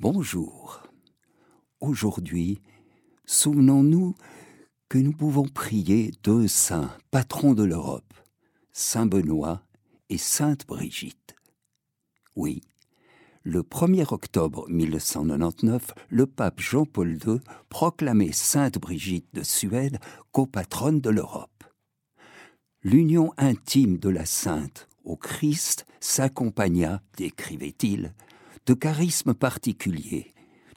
Bonjour. Aujourd'hui, souvenons-nous que nous pouvons prier deux saints, patrons de l'Europe, Saint Benoît et Sainte Brigitte. Oui, le 1er octobre 1999, le pape Jean-Paul II proclamait Sainte Brigitte de Suède copatronne de l'Europe. L'union intime de la sainte au Christ s'accompagna, décrivait-il, de charismes particuliers,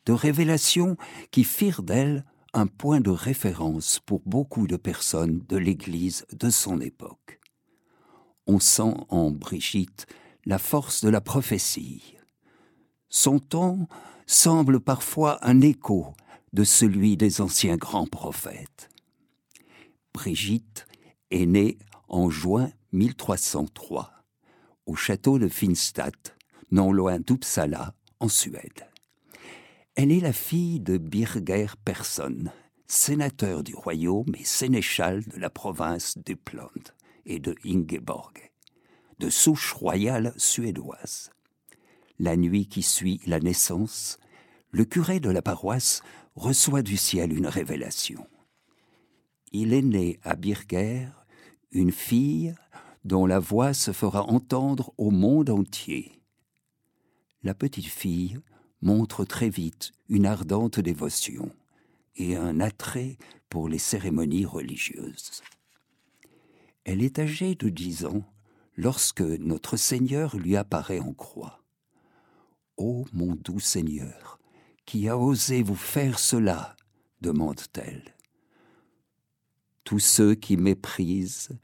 de révélations qui firent d'elle un point de référence pour beaucoup de personnes de l'Église de son époque. On sent en Brigitte la force de la prophétie. Son ton semble parfois un écho de celui des anciens grands prophètes. Brigitte est née en juin 1303 au château de Finstadt, non loin d'Uppsala, en Suède. Elle est la fille de Birger Persson, sénateur du royaume et sénéchal de la province d'Uppland, et de Ingeborg, de souche royale suédoise. La nuit qui suit la naissance, le curé de la paroisse reçoit du ciel une révélation. Il est né à Birger une fille dont la voix se fera entendre au monde entier. La petite fille montre très vite une ardente dévotion et un attrait pour les cérémonies religieuses. Elle est âgée de dix ans lorsque notre Seigneur lui apparaît en croix. Ô mon doux Seigneur, qui a osé vous faire cela? demande-t-elle. Tous ceux qui méprisent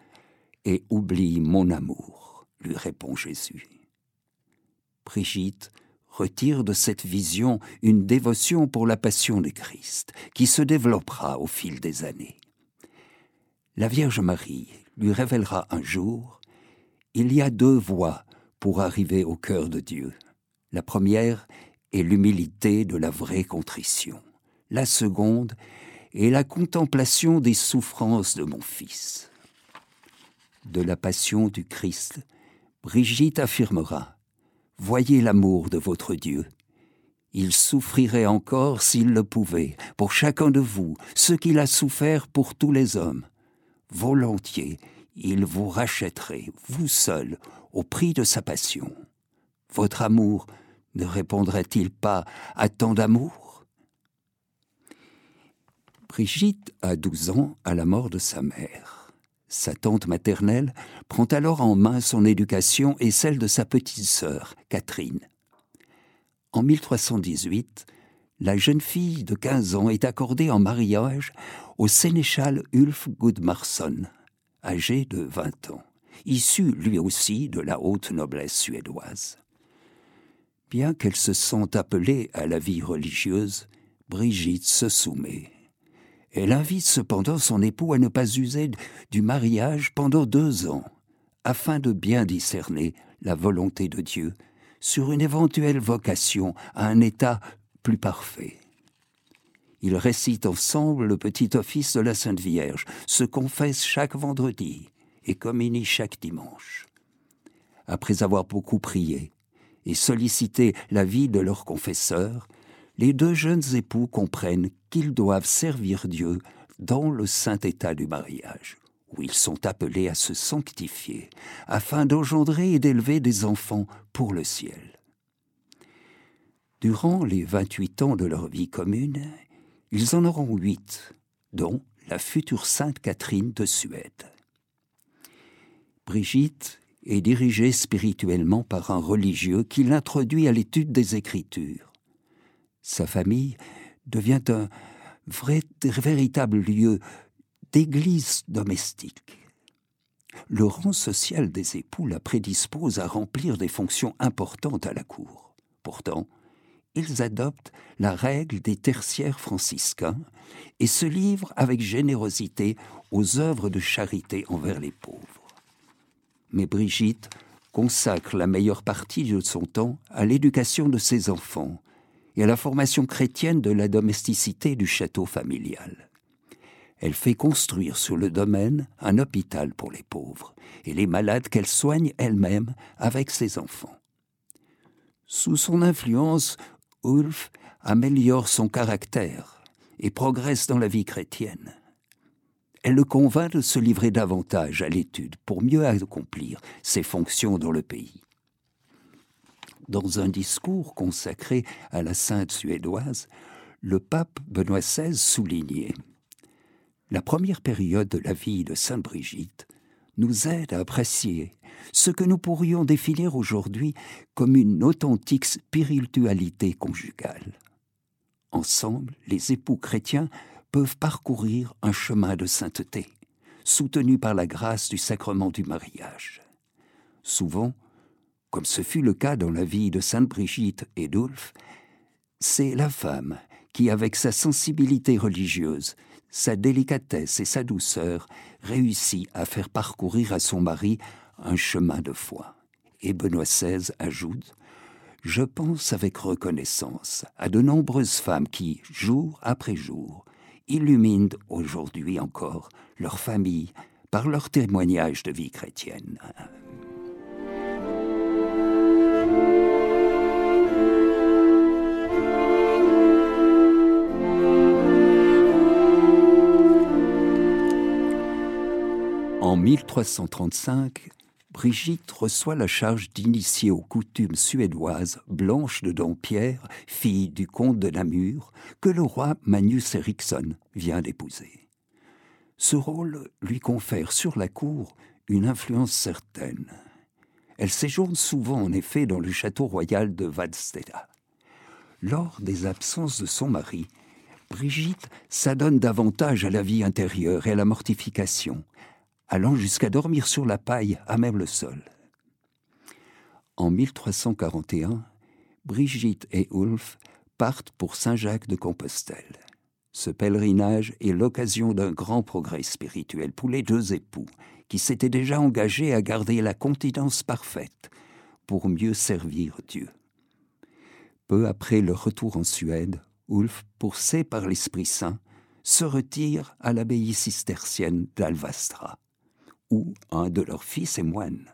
et oublie mon amour, lui répond Jésus. Brigitte retire de cette vision une dévotion pour la passion de Christ, qui se développera au fil des années. La Vierge Marie lui révélera un jour Il y a deux voies pour arriver au cœur de Dieu. La première est l'humilité de la vraie contrition. La seconde est la contemplation des souffrances de mon Fils de la passion du Christ, Brigitte affirmera Voyez l'amour de votre Dieu. Il souffrirait encore s'il le pouvait, pour chacun de vous, ce qu'il a souffert pour tous les hommes. Volontiers, il vous rachèterait, vous seul, au prix de sa passion. Votre amour ne répondrait-il pas à tant d'amour? Brigitte a douze ans à la mort de sa mère. Sa tante maternelle prend alors en main son éducation et celle de sa petite sœur, Catherine. En 1318, la jeune fille de 15 ans est accordée en mariage au sénéchal Ulf Gudmarsson, âgé de 20 ans, issu lui aussi de la haute noblesse suédoise. Bien qu'elle se sente appelée à la vie religieuse, Brigitte se soumet. Elle invite cependant son époux à ne pas user du mariage pendant deux ans, afin de bien discerner la volonté de Dieu sur une éventuelle vocation à un état plus parfait. Ils récitent ensemble le petit office de la Sainte Vierge, se confessent chaque vendredi et communient chaque dimanche. Après avoir beaucoup prié et sollicité l'avis de leur confesseur, les deux jeunes époux comprennent qu'ils doivent servir Dieu dans le saint état du mariage, où ils sont appelés à se sanctifier, afin d'engendrer et d'élever des enfants pour le ciel. Durant les 28 ans de leur vie commune, ils en auront huit, dont la future sainte Catherine de Suède. Brigitte est dirigée spirituellement par un religieux qui l'introduit à l'étude des Écritures sa famille devient un vrai, véritable lieu d'église domestique. Le rang social des époux la prédispose à remplir des fonctions importantes à la cour. Pourtant, ils adoptent la règle des tertiaires franciscains et se livrent avec générosité aux œuvres de charité envers les pauvres. Mais Brigitte consacre la meilleure partie de son temps à l'éducation de ses enfants, et à la formation chrétienne de la domesticité du château familial. Elle fait construire sur le domaine un hôpital pour les pauvres et les malades qu'elle soigne elle-même avec ses enfants. Sous son influence, Ulf améliore son caractère et progresse dans la vie chrétienne. Elle le convainc de se livrer davantage à l'étude pour mieux accomplir ses fonctions dans le pays. Dans un discours consacré à la sainte suédoise, le pape Benoît XVI soulignait La première période de la vie de Sainte Brigitte nous aide à apprécier ce que nous pourrions définir aujourd'hui comme une authentique spiritualité conjugale. Ensemble, les époux chrétiens peuvent parcourir un chemin de sainteté, soutenu par la grâce du sacrement du mariage. Souvent, comme ce fut le cas dans la vie de Sainte Brigitte et d'Ulf, c'est la femme qui, avec sa sensibilité religieuse, sa délicatesse et sa douceur, réussit à faire parcourir à son mari un chemin de foi. Et Benoît XVI ajoute Je pense avec reconnaissance à de nombreuses femmes qui, jour après jour, illuminent aujourd'hui encore leur famille par leur témoignage de vie chrétienne. En 1335, Brigitte reçoit la charge d'initier aux coutumes suédoises Blanche de Dampierre, fille du comte de Namur, que le roi Magnus Eriksson vient d'épouser. Ce rôle lui confère sur la cour une influence certaine. Elle séjourne souvent en effet dans le château royal de Vadsteda. Lors des absences de son mari, Brigitte s'adonne davantage à la vie intérieure et à la mortification, allant jusqu'à dormir sur la paille à même le sol. En 1341, Brigitte et Ulf partent pour Saint-Jacques de Compostelle. Ce pèlerinage est l'occasion d'un grand progrès spirituel pour les deux époux, qui s'étaient déjà engagés à garder la continence parfaite pour mieux servir Dieu. Peu après leur retour en Suède, Ulf, poussé par l'Esprit Saint, se retire à l'abbaye cistercienne d'Alvastra où un de leurs fils est moine.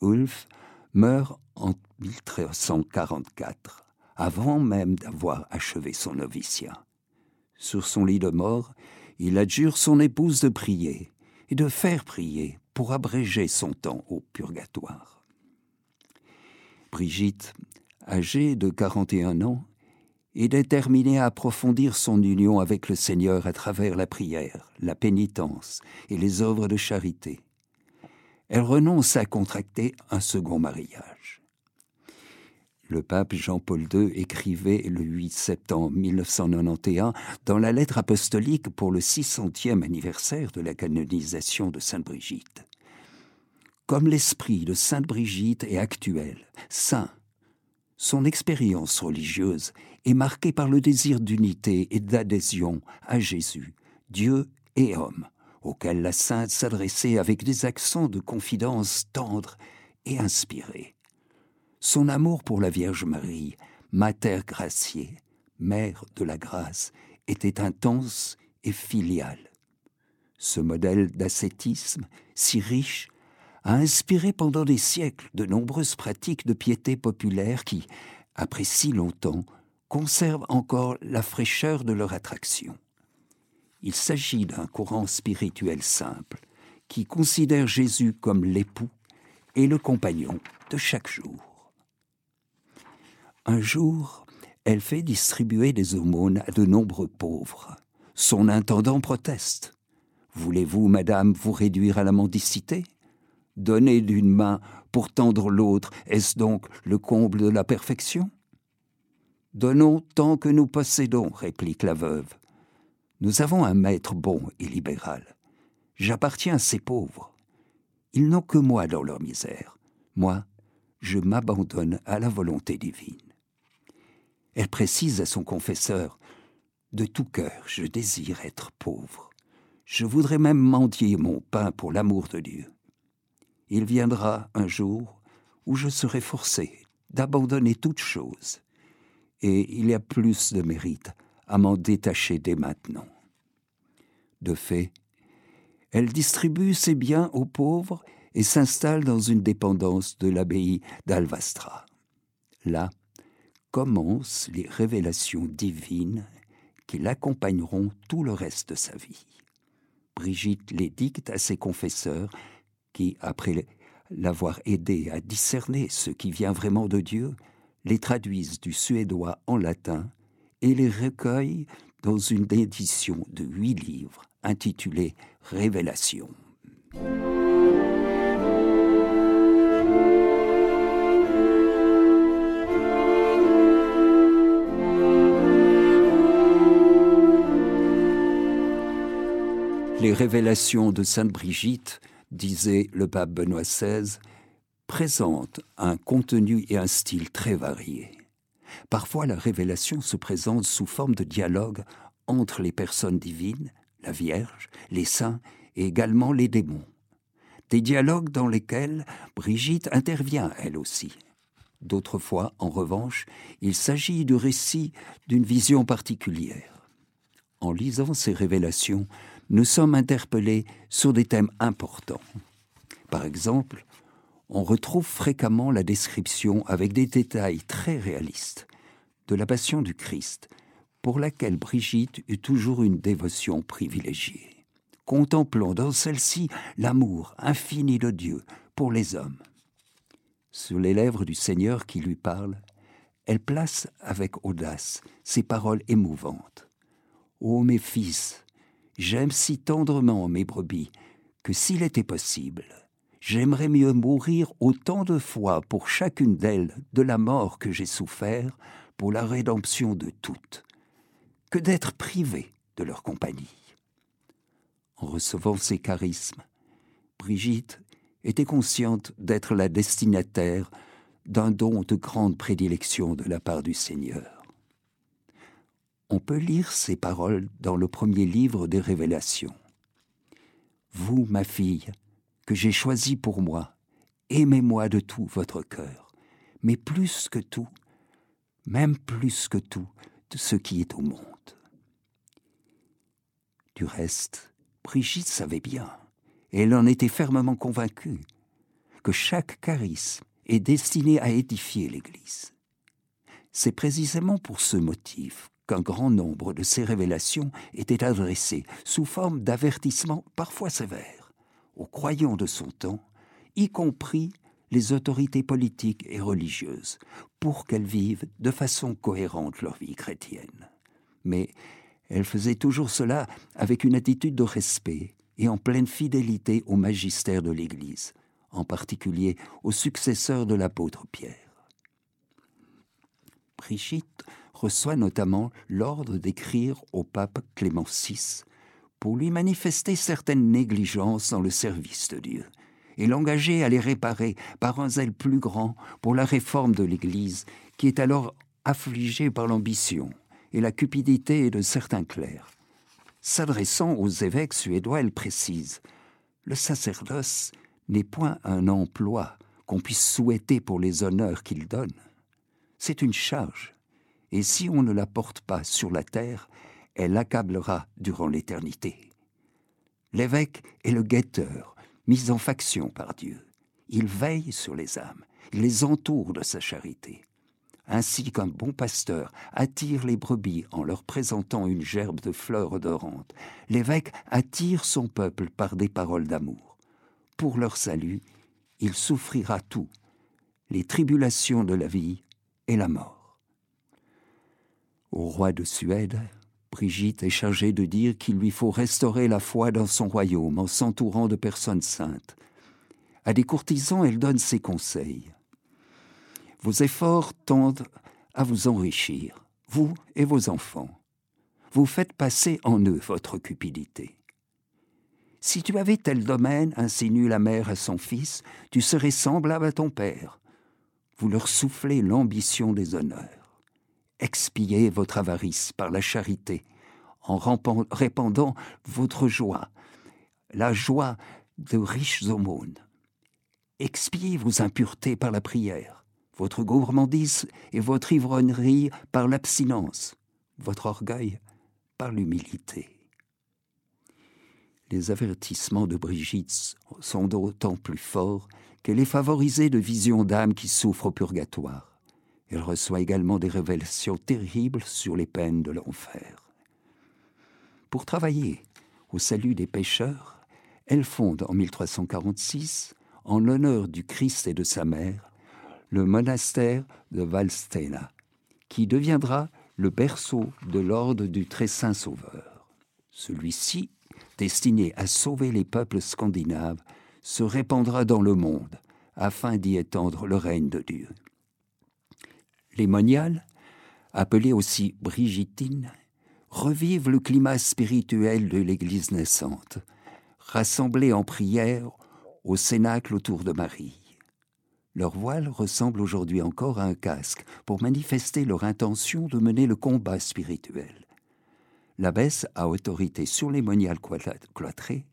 Ulf meurt en 1344, avant même d'avoir achevé son noviciat. Sur son lit de mort, il adjure son épouse de prier et de faire prier pour abréger son temps au purgatoire. Brigitte, âgée de 41 ans, et déterminé à approfondir son union avec le Seigneur à travers la prière, la pénitence et les œuvres de charité. Elle renonce à contracter un second mariage. Le pape Jean-Paul II écrivait le 8 septembre 1991 dans la lettre apostolique pour le 600e anniversaire de la canonisation de Sainte Brigitte. Comme l'esprit de Sainte Brigitte est actuel, saint, son expérience religieuse est marquée par le désir d'unité et d'adhésion à Jésus, Dieu et homme, auquel la sainte s'adressait avec des accents de confidence tendres et inspirés. Son amour pour la Vierge Marie, Mater Graciée, Mère de la grâce, était intense et filial. Ce modèle d'ascétisme, si riche, a inspiré pendant des siècles de nombreuses pratiques de piété populaire qui, après si longtemps, conservent encore la fraîcheur de leur attraction. Il s'agit d'un courant spirituel simple qui considère Jésus comme l'époux et le compagnon de chaque jour. Un jour, elle fait distribuer des aumônes à de nombreux pauvres. Son intendant proteste. Voulez-vous, madame, vous réduire à la mendicité? Donner d'une main pour tendre l'autre, est-ce donc le comble de la perfection? Donnons tant que nous possédons, réplique la veuve. Nous avons un maître bon et libéral. J'appartiens à ces pauvres. Ils n'ont que moi dans leur misère. Moi, je m'abandonne à la volonté divine. Elle précise à son confesseur De tout cœur, je désire être pauvre. Je voudrais même mendier mon pain pour l'amour de Dieu il viendra un jour où je serai forcé d'abandonner toute chose, et il y a plus de mérite à m'en détacher dès maintenant. De fait, elle distribue ses biens aux pauvres et s'installe dans une dépendance de l'abbaye d'Alvastra. Là, commencent les révélations divines qui l'accompagneront tout le reste de sa vie. Brigitte les dicte à ses confesseurs qui, après l'avoir aidé à discerner ce qui vient vraiment de Dieu, les traduisent du suédois en latin et les recueillent dans une édition de huit livres intitulée Révélation. Les révélations de Sainte Brigitte, disait le pape Benoît XVI, présentent un contenu et un style très variés. Parfois, la révélation se présente sous forme de dialogue entre les personnes divines, la Vierge, les saints et également les démons. Des dialogues dans lesquels Brigitte intervient elle aussi. D'autres fois, en revanche, il s'agit du récit d'une vision particulière. En lisant ces révélations, nous sommes interpellés sur des thèmes importants. Par exemple, on retrouve fréquemment la description avec des détails très réalistes de la passion du Christ, pour laquelle Brigitte eut toujours une dévotion privilégiée, contemplant dans celle-ci l'amour infini de Dieu pour les hommes. Sur les lèvres du Seigneur qui lui parle, elle place avec audace ces paroles émouvantes. Ô mes fils, J'aime si tendrement mes brebis que s'il était possible, j'aimerais mieux mourir autant de fois pour chacune d'elles de la mort que j'ai souffert pour la rédemption de toutes, que d'être privé de leur compagnie. En recevant ces charismes, Brigitte était consciente d'être la destinataire d'un don de grande prédilection de la part du Seigneur on peut lire ces paroles dans le premier livre des Révélations. Vous, ma fille, que j'ai choisi pour moi, aimez-moi de tout votre cœur, mais plus que tout, même plus que tout, de ce qui est au monde. Du reste, Brigitte savait bien, et elle en était fermement convaincue, que chaque charisme est destiné à édifier l'Église. C'est précisément pour ce motif grand nombre de ces révélations étaient adressées sous forme d'avertissements parfois sévères aux croyants de son temps, y compris les autorités politiques et religieuses, pour qu'elles vivent de façon cohérente leur vie chrétienne. Mais elle faisait toujours cela avec une attitude de respect et en pleine fidélité au magistère de l'Église, en particulier au successeur de l'apôtre Pierre. Reçoit notamment l'ordre d'écrire au pape Clément VI pour lui manifester certaines négligences dans le service de Dieu et l'engager à les réparer par un zèle plus grand pour la réforme de l'Église qui est alors affligée par l'ambition et la cupidité de certains clercs. S'adressant aux évêques suédois, elle précise Le sacerdoce n'est point un emploi qu'on puisse souhaiter pour les honneurs qu'il donne. C'est une charge et si on ne la porte pas sur la terre, elle accablera durant l'éternité. L'évêque est le guetteur, mis en faction par Dieu. Il veille sur les âmes, il les entoure de sa charité. Ainsi qu'un bon pasteur attire les brebis en leur présentant une gerbe de fleurs odorantes, l'évêque attire son peuple par des paroles d'amour. Pour leur salut, il souffrira tout, les tribulations de la vie et la mort. Au roi de Suède, Brigitte est chargée de dire qu'il lui faut restaurer la foi dans son royaume en s'entourant de personnes saintes. À des courtisans, elle donne ses conseils. Vos efforts tendent à vous enrichir, vous et vos enfants. Vous faites passer en eux votre cupidité. Si tu avais tel domaine, insinue la mère à son fils, tu serais semblable à ton père. Vous leur soufflez l'ambition des honneurs expiez votre avarice par la charité, en répandant votre joie, la joie de riches aumônes. Expiez vos impuretés par la prière, votre gourmandise et votre ivrognerie par l'abstinence, votre orgueil par l'humilité. Les avertissements de Brigitte sont d'autant plus forts qu'elle est favorisée de visions d'âmes qui souffrent au purgatoire Elle reçoit également des révélations terribles sur les peines de l'enfer. Pour travailler au salut des pécheurs, elle fonde en 1346, en l'honneur du Christ et de sa mère, le monastère de Valstena, qui deviendra le berceau de l'ordre du Très Saint Sauveur. Celui-ci, destiné à sauver les peuples scandinaves, se répandra dans le monde afin d'y étendre le règne de Dieu. Les moniales, appelées aussi brigitines, revivent le climat spirituel de l'Église naissante, rassemblées en prière au cénacle autour de Marie. Leur voile ressemble aujourd'hui encore à un casque pour manifester leur intention de mener le combat spirituel. L'abbesse a autorité sur les moniales cloîtrées,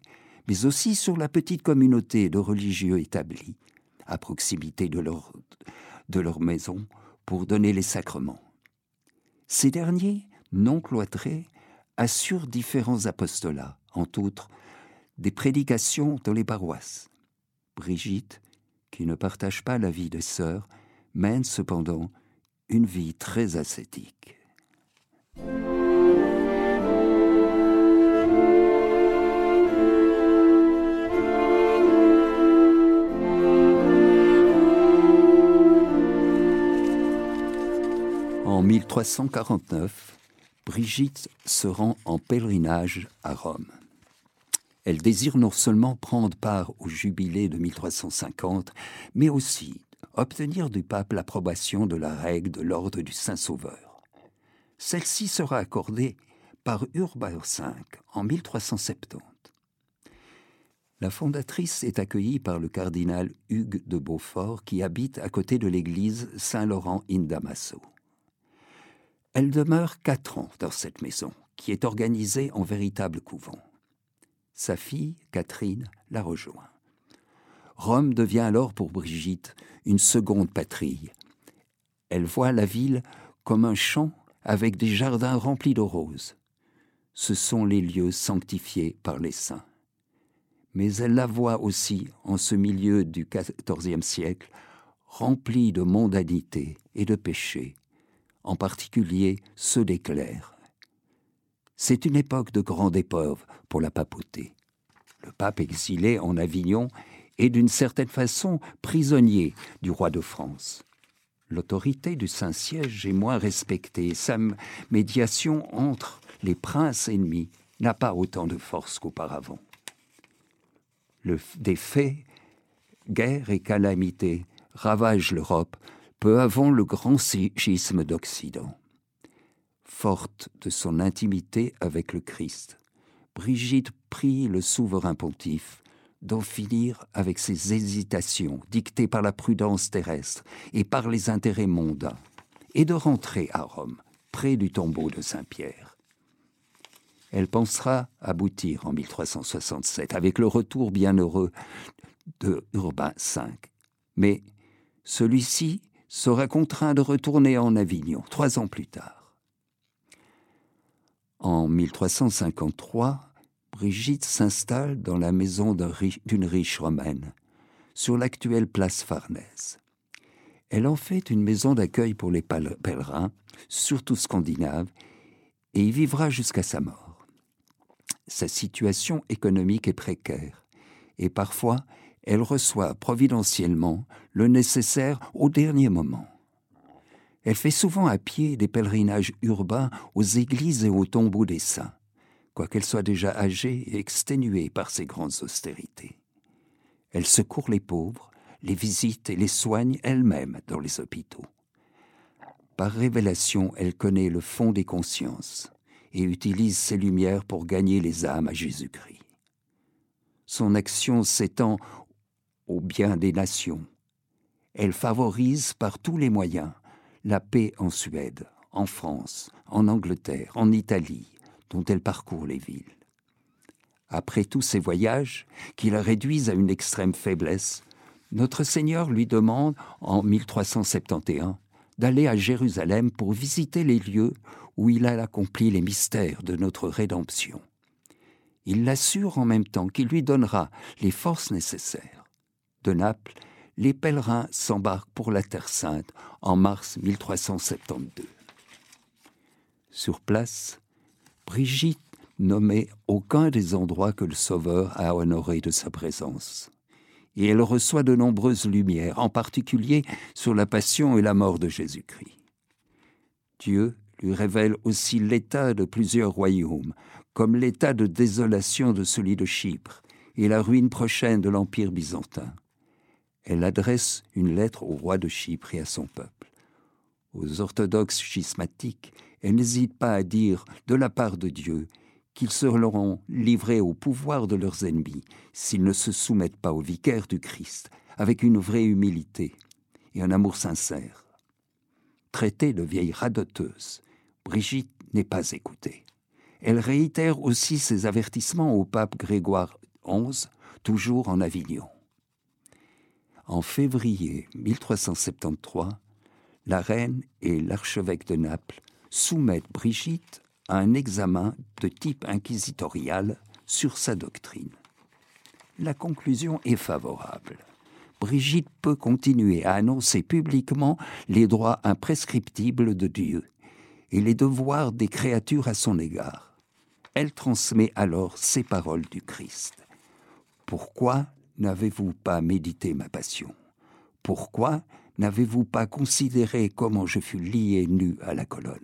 mais aussi sur la petite communauté de religieux établis, à proximité de leur, de leur maison, pour donner les sacrements. Ces derniers, non cloîtrés, assurent différents apostolats, entre autres des prédications dans les paroisses. Brigitte, qui ne partage pas la vie des sœurs, mène cependant une vie très ascétique. En 1349, Brigitte se rend en pèlerinage à Rome. Elle désire non seulement prendre part au jubilé de 1350, mais aussi obtenir du pape l'approbation de la règle de l'ordre du Saint-Sauveur. Celle-ci sera accordée par Urbain V en 1370. La fondatrice est accueillie par le cardinal Hugues de Beaufort qui habite à côté de l'église Saint-Laurent in Damaso. Elle demeure quatre ans dans cette maison, qui est organisée en véritable couvent. Sa fille, Catherine, la rejoint. Rome devient alors pour Brigitte une seconde patrie. Elle voit la ville comme un champ avec des jardins remplis de roses. Ce sont les lieux sanctifiés par les saints. Mais elle la voit aussi en ce milieu du XIVe siècle, rempli de mondanité et de péché, en particulier ceux des clercs. C'est une époque de grande épreuve pour la papauté. Le pape exilé en Avignon est d'une certaine façon prisonnier du roi de France. L'autorité du Saint-Siège est moins respectée. Sa médiation entre les princes ennemis n'a pas autant de force qu'auparavant. des faits, guerre et calamités ravagent l'Europe peu avant le grand schisme d'Occident forte de son intimité avec le Christ, Brigitte prie le souverain pontife d'en finir avec ses hésitations dictées par la prudence terrestre et par les intérêts mondains, et de rentrer à Rome, près du tombeau de Saint-Pierre. Elle pensera aboutir en 1367 avec le retour bienheureux de Urbain V. Mais celui-ci sera contraint de retourner en Avignon trois ans plus tard. En 1353, Brigitte s'installe dans la maison d'une riche romaine, sur l'actuelle place Farnèse. Elle en fait une maison d'accueil pour les pèlerins, surtout scandinaves, et y vivra jusqu'à sa mort. Sa situation économique est précaire, et parfois elle reçoit providentiellement le nécessaire au dernier moment. Elle fait souvent à pied des pèlerinages urbains aux églises et aux tombeaux des saints, quoiqu'elle soit déjà âgée et exténuée par ses grandes austérités. Elle secourt les pauvres, les visite et les soigne elle-même dans les hôpitaux. Par révélation, elle connaît le fond des consciences et utilise ses lumières pour gagner les âmes à Jésus-Christ. Son action s'étend au bien des nations. Elle favorise par tous les moyens la paix en Suède, en France, en Angleterre, en Italie, dont elle parcourt les villes. Après tous ces voyages, qui la réduisent à une extrême faiblesse, notre Seigneur lui demande, en 1371, d'aller à Jérusalem pour visiter les lieux où il a accompli les mystères de notre rédemption. Il l'assure en même temps qu'il lui donnera les forces nécessaires. De Naples, les pèlerins s'embarquent pour la Terre Sainte en mars 1372. Sur place, Brigitte nommait aucun des endroits que le Sauveur a honorés de sa présence. Et elle reçoit de nombreuses lumières, en particulier sur la passion et la mort de Jésus-Christ. Dieu lui révèle aussi l'état de plusieurs royaumes, comme l'état de désolation de celui de Chypre et la ruine prochaine de l'Empire byzantin. Elle adresse une lettre au roi de Chypre et à son peuple. Aux orthodoxes schismatiques, elle n'hésite pas à dire, de la part de Dieu, qu'ils seront livrés au pouvoir de leurs ennemis s'ils ne se soumettent pas au vicaire du Christ avec une vraie humilité et un amour sincère. Traitée de vieille radoteuse, Brigitte n'est pas écoutée. Elle réitère aussi ses avertissements au pape Grégoire XI, toujours en Avignon. En février 1373, la reine et l'archevêque de Naples soumettent Brigitte un examen de type inquisitorial sur sa doctrine. La conclusion est favorable. Brigitte peut continuer à annoncer publiquement les droits imprescriptibles de Dieu et les devoirs des créatures à son égard. Elle transmet alors ces paroles du Christ. Pourquoi n'avez-vous pas médité ma passion? Pourquoi n'avez-vous pas considéré comment je fus lié nu à la colonne,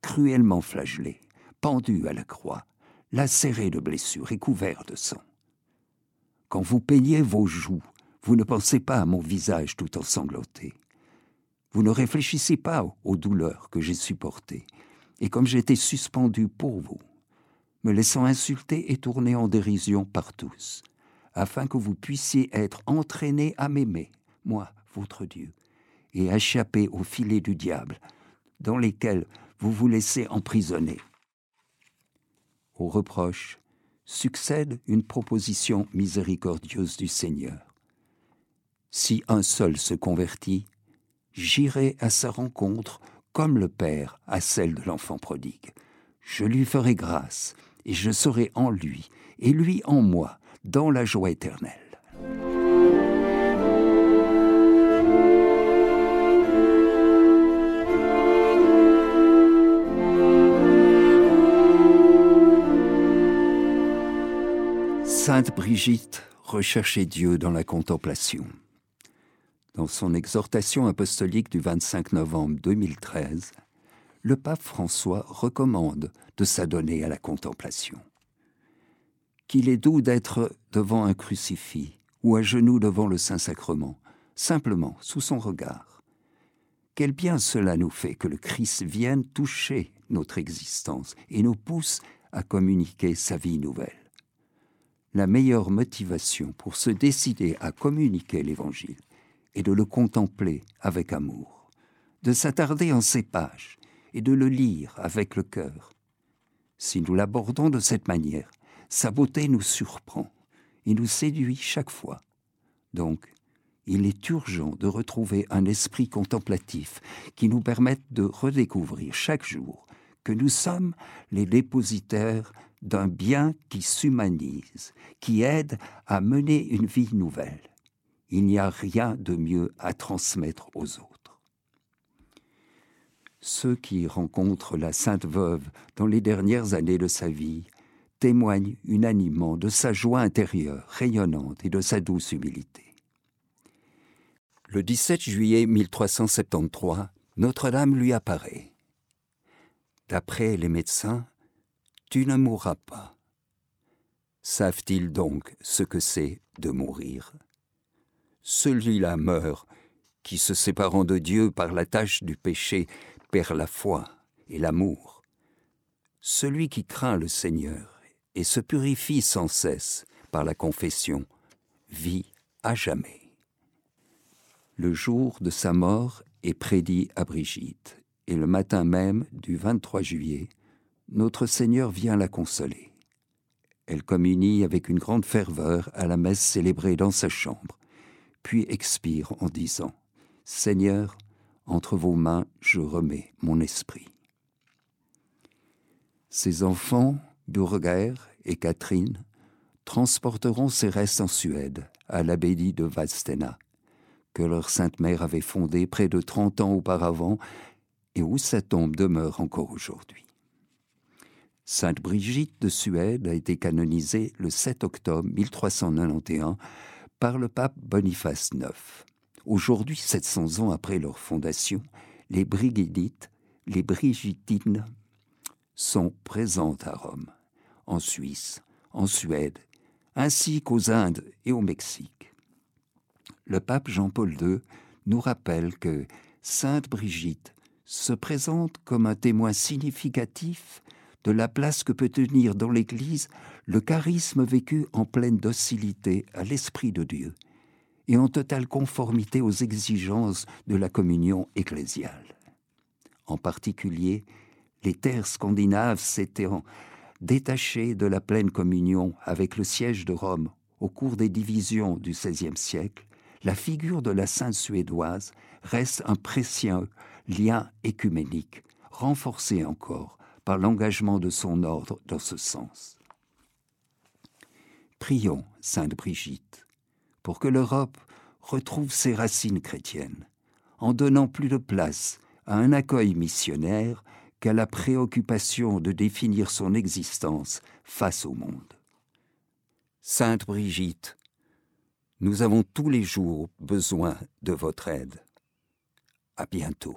cruellement flagellé pendu à la croix, lacéré de blessures et couvert de sang? Quand vous peignez vos joues, vous ne pensez pas à mon visage tout ensanglanté. Vous ne réfléchissez pas aux douleurs que j'ai supportées, et comme j'étais suspendu pour vous, me laissant insulter et tourner en dérision par tous, afin que vous puissiez être entraîné à m'aimer, moi, votre Dieu, et échapper aux filets du diable, dans lesquels vous vous laissez emprisonner aux reproches succède une proposition miséricordieuse du Seigneur. Si un seul se convertit, j'irai à sa rencontre comme le Père à celle de l'enfant prodigue. Je lui ferai grâce, et je serai en lui, et lui en moi, dans la joie éternelle. Sainte Brigitte recherchait Dieu dans la contemplation. Dans son exhortation apostolique du 25 novembre 2013, le pape François recommande de s'adonner à la contemplation. Qu'il est doux d'être devant un crucifix ou à genoux devant le Saint-Sacrement, simplement sous son regard. Quel bien cela nous fait que le Christ vienne toucher notre existence et nous pousse à communiquer sa vie nouvelle la meilleure motivation pour se décider à communiquer l'Évangile est de le contempler avec amour, de s'attarder en ses pages et de le lire avec le cœur. Si nous l'abordons de cette manière, sa beauté nous surprend et nous séduit chaque fois. Donc, il est urgent de retrouver un esprit contemplatif qui nous permette de redécouvrir chaque jour que nous sommes les dépositaires d'un bien qui s'humanise, qui aide à mener une vie nouvelle. Il n'y a rien de mieux à transmettre aux autres. Ceux qui rencontrent la Sainte Veuve dans les dernières années de sa vie témoignent unanimement de sa joie intérieure rayonnante et de sa douce humilité. Le 17 juillet 1373, Notre-Dame lui apparaît. D'après les médecins, tu ne mourras pas. Savent-ils donc ce que c'est de mourir? Celui-là meurt, qui, se séparant de Dieu par la tâche du péché, perd la foi et l'amour. Celui qui craint le Seigneur et se purifie sans cesse par la confession vit à jamais. Le jour de sa mort est prédit à Brigitte, et le matin même du 23 juillet, notre Seigneur vient la consoler. Elle communie avec une grande ferveur à la messe célébrée dans sa chambre, puis expire en disant Seigneur, entre vos mains je remets mon esprit. Ses enfants, Burger et Catherine, transporteront ses restes en Suède, à l'abbaye de Vadstena, que leur sainte mère avait fondée près de trente ans auparavant et où sa tombe demeure encore aujourd'hui. Sainte Brigitte de Suède a été canonisée le 7 octobre 1391 par le pape Boniface IX. Aujourd'hui, 700 ans après leur fondation, les Brigidites, les Brigitines, sont présentes à Rome, en Suisse, en Suède, ainsi qu'aux Indes et au Mexique. Le pape Jean-Paul II nous rappelle que Sainte Brigitte se présente comme un témoin significatif de la place que peut tenir dans l'Église le charisme vécu en pleine docilité à l'Esprit de Dieu et en totale conformité aux exigences de la communion ecclésiale. En particulier, les terres scandinaves s'étant détachées de la pleine communion avec le siège de Rome au cours des divisions du XVIe siècle, la figure de la sainte suédoise reste un précieux lien écuménique, renforcé encore par l'engagement de son ordre dans ce sens. Prions, Sainte Brigitte, pour que l'Europe retrouve ses racines chrétiennes, en donnant plus de place à un accueil missionnaire qu'à la préoccupation de définir son existence face au monde. Sainte Brigitte, nous avons tous les jours besoin de votre aide. À bientôt.